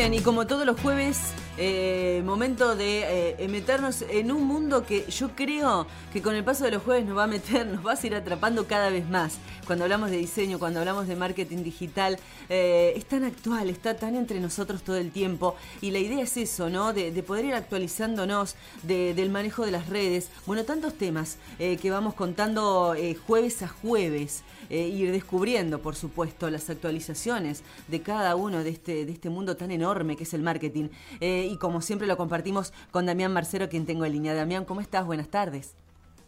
Y como todos los jueves, eh, momento de eh, meternos en un mundo que yo creo que con el paso de los jueves nos va a meter, nos va a ir atrapando cada vez más. Cuando hablamos de diseño, cuando hablamos de marketing digital, eh, es tan actual, está tan entre nosotros todo el tiempo. Y la idea es eso, ¿no? De, poder ir actualizándonos del manejo de las redes. Bueno, tantos temas que vamos contando jueves a jueves. ir descubriendo, por supuesto, las actualizaciones de cada uno de este, de este mundo tan enorme que es el marketing. Y como siempre lo compartimos con Damián Marcero, quien tengo en línea. Damián, ¿cómo estás? Buenas tardes.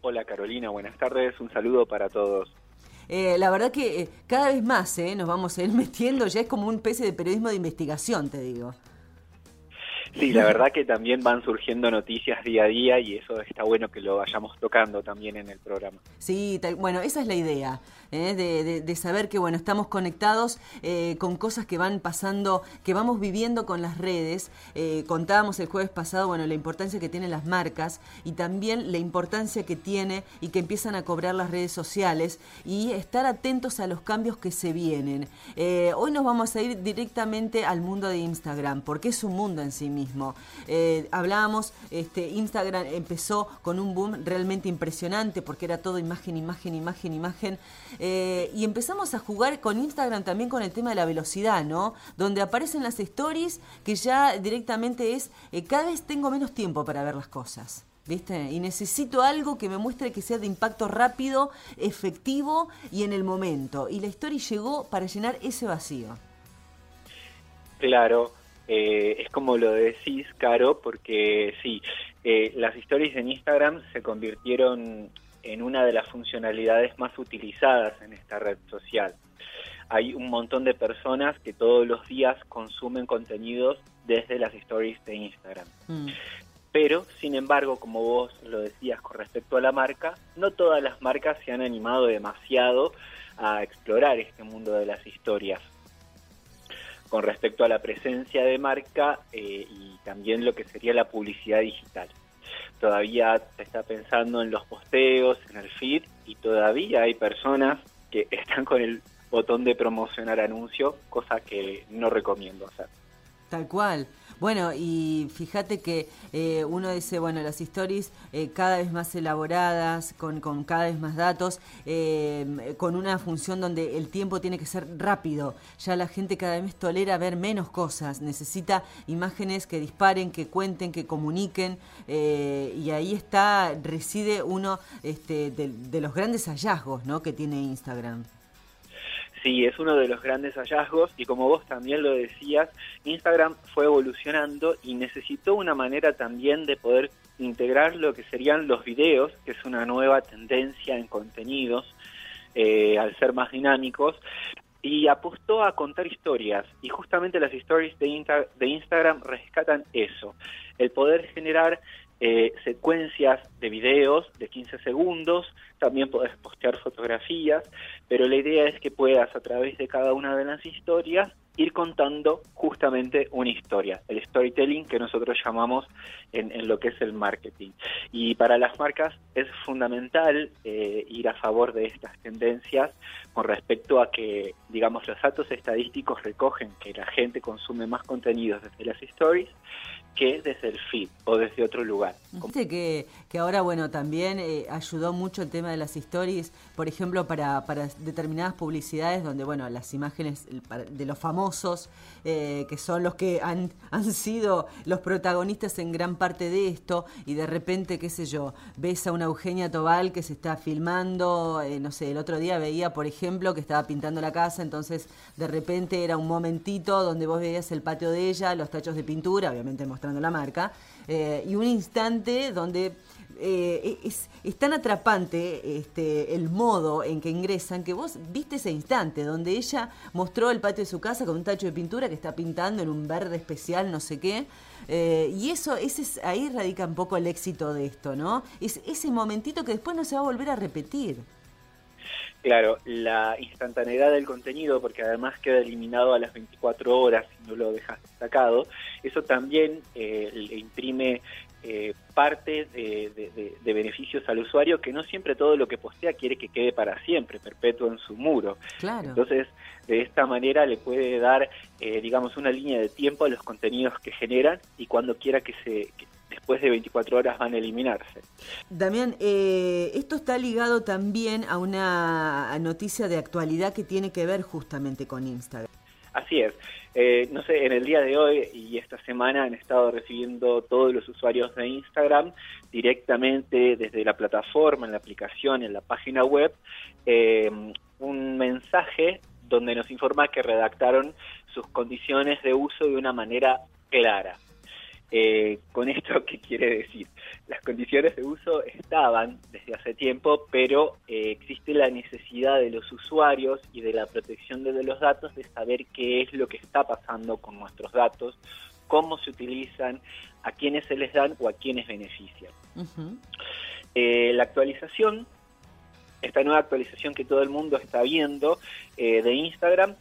Hola Carolina, buenas tardes. Un saludo para todos. Eh, la verdad que eh, cada vez más nos vamos a ir metiendo, ya es como un pese de periodismo de investigación, te digo. Sí, la verdad que también van surgiendo noticias día a día y eso está bueno que lo vayamos tocando también en el programa. Sí, bueno, esa es la idea, ¿eh? de, saber que bueno estamos conectados eh, con cosas que van pasando, que vamos viviendo con las redes. Eh, contábamos el jueves pasado, bueno, la importancia que tienen las marcas y también la importancia que tiene y que empiezan a cobrar las redes sociales y estar atentos a los cambios que se vienen. hoy nos vamos a ir directamente al mundo de Instagram, porque es un mundo en sí mismo Eh, hablábamos, este, Instagram empezó con un boom realmente impresionante porque era todo imagen, imagen, imagen, imagen. Eh, y empezamos a jugar con Instagram también con el tema de la velocidad, ¿no? Donde aparecen las stories que ya directamente es, eh, cada vez tengo menos tiempo para ver las cosas. ¿Viste? Y necesito algo que me muestre que sea de impacto rápido, efectivo y en el momento. Y la story llegó para llenar ese vacío. Claro, eh, es como lo decís, Caro, porque sí, eh, las stories en Instagram se convirtieron en una de las funcionalidades más utilizadas en esta red social. Hay un montón de personas que todos los días consumen contenidos desde las stories de Instagram. Mm. Pero, sin embargo, como vos lo decías con respecto a la marca, no todas las marcas se han animado demasiado a explorar este mundo de las historias con respecto a la presencia de marca eh, y también lo que sería la publicidad digital. Todavía se está pensando en los posteos, en el feed y todavía hay personas que están con el botón de promocionar anuncio, cosa que no recomiendo hacer. Tal cual. Bueno, y fíjate que eh, uno dice, bueno, las stories eh, cada vez más elaboradas, con, con cada vez más datos, eh, con una función donde el tiempo tiene que ser rápido. Ya la gente cada vez tolera ver menos cosas, necesita imágenes que disparen, que cuenten, que comuniquen, y ahí está, reside uno este, de, de los grandes hallazgos ¿no? que tiene Instagram. Sí, es uno de los grandes hallazgos y como vos también lo decías, Instagram fue evolucionando y necesitó una manera también de poder integrar lo que serían los videos, que es una nueva tendencia en contenidos, eh, al ser más dinámicos, y apostó a contar historias. Y justamente las stories de, de Instagram rescatan eso, el poder generar eh, secuencias de videos de 15 segundos, también puedes postear fotografías, pero la idea es que puedas a través de cada una de las historias ir contando justamente una historia, el storytelling que nosotros llamamos en, lo que es el marketing. Y para las marcas es fundamental eh, ir a favor de estas tendencias con respecto a que, digamos, los datos estadísticos recogen que la gente consume más contenidos desde las stories que desde el feed o desde otro lugar. Viste que, que ahora, bueno, también eh, ayudó mucho el tema de las stories, por ejemplo, para, para determinadas publicidades donde, bueno, las imágenes de los famosos, eh, que son los que han, han sido los protagonistas en gran parte de esto, y de repente, qué sé yo, ves a una Eugenia Tobal que se está filmando, eh, no sé, el otro día veía, por ejemplo, que estaba pintando la casa, entonces de repente era un momentito donde vos veías el patio de ella, los tachos de pintura, obviamente mostrando la marca, eh, y un instante donde eh, es, tan atrapante este, el modo en que ingresan que vos viste ese instante donde ella mostró el patio de su casa con un tacho de pintura que está pintando en un verde especial, no sé qué. Eh, y eso, ese ahí radica un poco el éxito de esto, ¿no? Es ese momentito que después no se va a volver a repetir. Claro, la instantaneidad del contenido, porque además queda eliminado a las 24 horas si no lo dejas destacado, eso también eh, le imprime eh, parte de, beneficios al usuario que no siempre todo lo que postea quiere que quede para siempre, perpetuo en su muro. Claro. Entonces, de esta manera le puede dar, eh, digamos, una línea de tiempo a los contenidos que generan y cuando quiera que se... después de 24 horas van a eliminarse. Damián, eh, esto está ligado también a una noticia de actualidad que tiene que ver justamente con Instagram. Así es. Eh, no sé, en el día de hoy y esta semana han estado recibiendo todos los usuarios de Instagram directamente desde la plataforma, en la aplicación, en la página web, eh, un mensaje donde nos informa que redactaron sus condiciones de uso de una manera clara. Eh, con esto, ¿qué quiere decir? Las condiciones de uso estaban desde hace tiempo, pero eh, existe la necesidad de los usuarios y de la protección de los datos de saber qué es lo que está pasando con nuestros datos, cómo se utilizan, a quiénes se les dan o a quiénes benefician. Eh, la actualización, esta nueva actualización que todo el mundo está viendo de Instagram,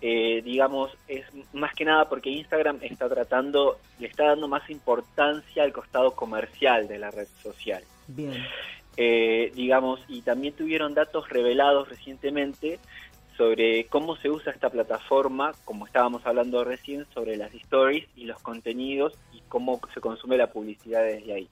eh, digamos, es más que nada porque Instagram está tratando, le está dando más importancia al costado comercial de la red social. Bien. Eh, digamos, y también tuvieron datos revelados recientemente sobre cómo se usa esta plataforma, como estábamos hablando recién, sobre las stories y los contenidos y cómo se consume la publicidad desde ahí.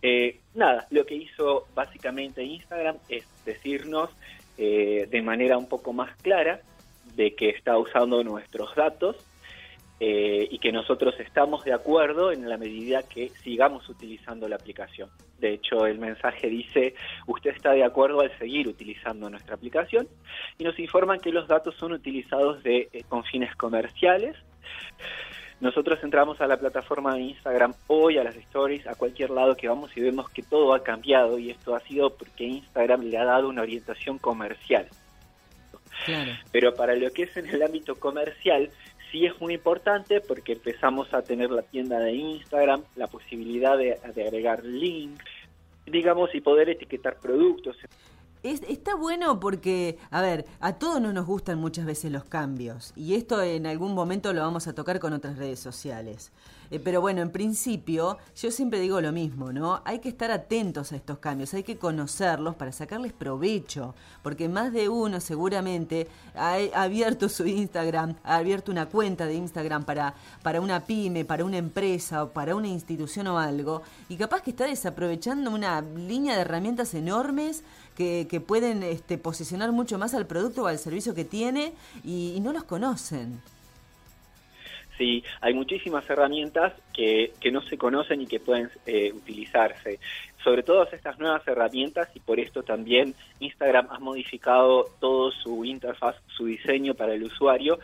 Eh, nada, lo que hizo básicamente Instagram es decirnos de manera un poco más clara de que está usando nuestros datos eh, y que nosotros estamos de acuerdo en la medida que sigamos utilizando la aplicación. De hecho, el mensaje dice, usted está de acuerdo al seguir utilizando nuestra aplicación y nos informan que los datos son utilizados de, eh, con fines comerciales. Nosotros entramos a la plataforma de Instagram hoy, a las stories, a cualquier lado que vamos y vemos que todo ha cambiado y esto ha sido porque Instagram le ha dado una orientación comercial. Pero para lo que es en el ámbito comercial, sí es muy importante porque empezamos a tener la tienda de Instagram, la posibilidad de, agregar links, digamos, y poder etiquetar productos. Está bueno porque, a ver, a todos no nos gustan muchas veces los cambios y esto en algún momento lo vamos a tocar con otras redes sociales. Eh, pero bueno, en principio, yo siempre digo lo mismo, ¿no? Hay que estar atentos a estos cambios, hay que conocerlos para sacarles provecho, porque más de uno seguramente ha abierto su Instagram, ha abierto una cuenta de Instagram para, para una pyme, para una empresa o para una institución o algo, y capaz que está desaprovechando una línea de herramientas enormes que, que pueden este, posicionar mucho más al producto o al servicio que tiene y no los conocen. Sí, hay muchísimas herramientas que, que no se conocen y que pueden eh, utilizarse. Sobre todas estas nuevas herramientas y por esto también Instagram ha modificado todo su interfaz, su diseño para el usuario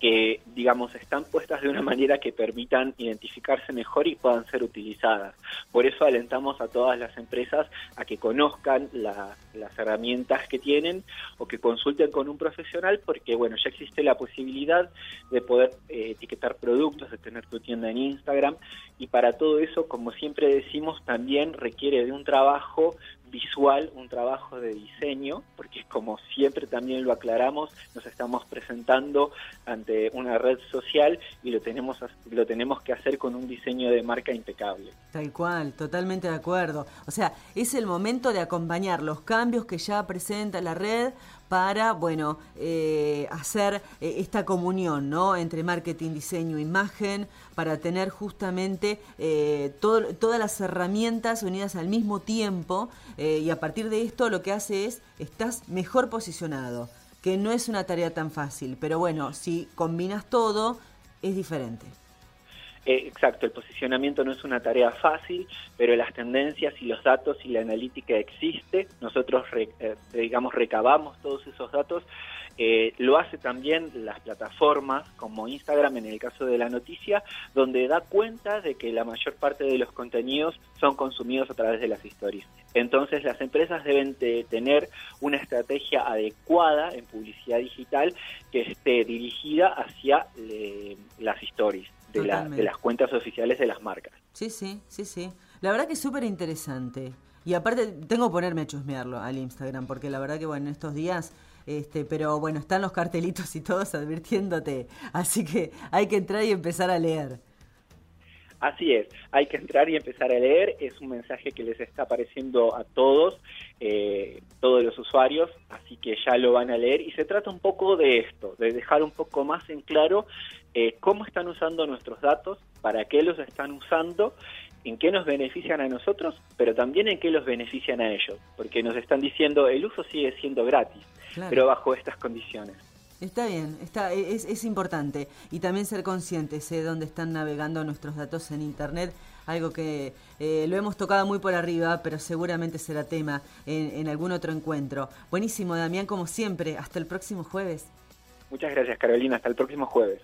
que, digamos, están puestas de una manera que permitan identificarse mejor y puedan ser utilizadas. Por eso alentamos a todas las empresas a que conozcan las herramientas que tienen o que consulten con un profesional porque, bueno, ya existe la posibilidad de poder eh, etiquetar productos, de tener tu tienda en Instagram y para todo eso, como siempre decimos, también requiere de un trabajo visual, un trabajo de diseño, porque como siempre también lo aclaramos, nos estamos presentando ante una red social y lo tenemos, lo tenemos que hacer con un diseño de marca impecable. Tal cual, totalmente de acuerdo. O sea, es el momento de acompañar los cambios que ya presenta la red para, bueno, eh, hacer eh, esta comunión, ¿no? Entre marketing, diseño, imagen, para tener justamente eh, todas las herramientas unidas al mismo tiempo y a partir de esto lo que hace es, estás mejor posicionado, que no es una tarea tan fácil, pero bueno, si combinas todo, es diferente. Eh, exacto, el posicionamiento no es una tarea fácil, pero las tendencias y los datos y la analítica existe. Nosotros, eh, digamos, recabamos todos esos datos. Eh, lo hace también las plataformas como Instagram en el caso de la noticia, donde da cuenta de que la mayor parte de los contenidos son consumidos a través de las historias. Entonces las empresas deben tener una estrategia adecuada en publicidad digital que esté dirigida hacia las stories de, las cuentas oficiales de las marcas. Sí, sí, sí, sí. La verdad que es súper interesante. Y aparte, tengo que ponerme a chusmearlo al Instagram, porque la verdad que, bueno, en estos días, este, pero bueno, están los cartelitos y todos advirtiéndote. Así que hay que entrar y empezar a leer. Así es, hay que entrar y empezar a leer, es un mensaje que les está apareciendo a todos, eh, todos los usuarios, así que ya lo van a leer y se trata un poco de esto, de dejar un poco más en claro eh, cómo están usando nuestros datos, para qué los están usando, en qué nos benefician a nosotros, pero también en qué los benefician a ellos, porque nos están diciendo el uso sigue siendo gratis, pero bajo estas condiciones. Está bien, está, e, es, es, importante. Y también ser conscientes de dónde están navegando nuestros datos en Internet, algo que eh, lo hemos tocado muy por arriba, pero seguramente será tema en, en algún otro encuentro. Buenísimo, Damián, como siempre. Hasta el próximo jueves. Muchas gracias, Carolina. Hasta el próximo jueves.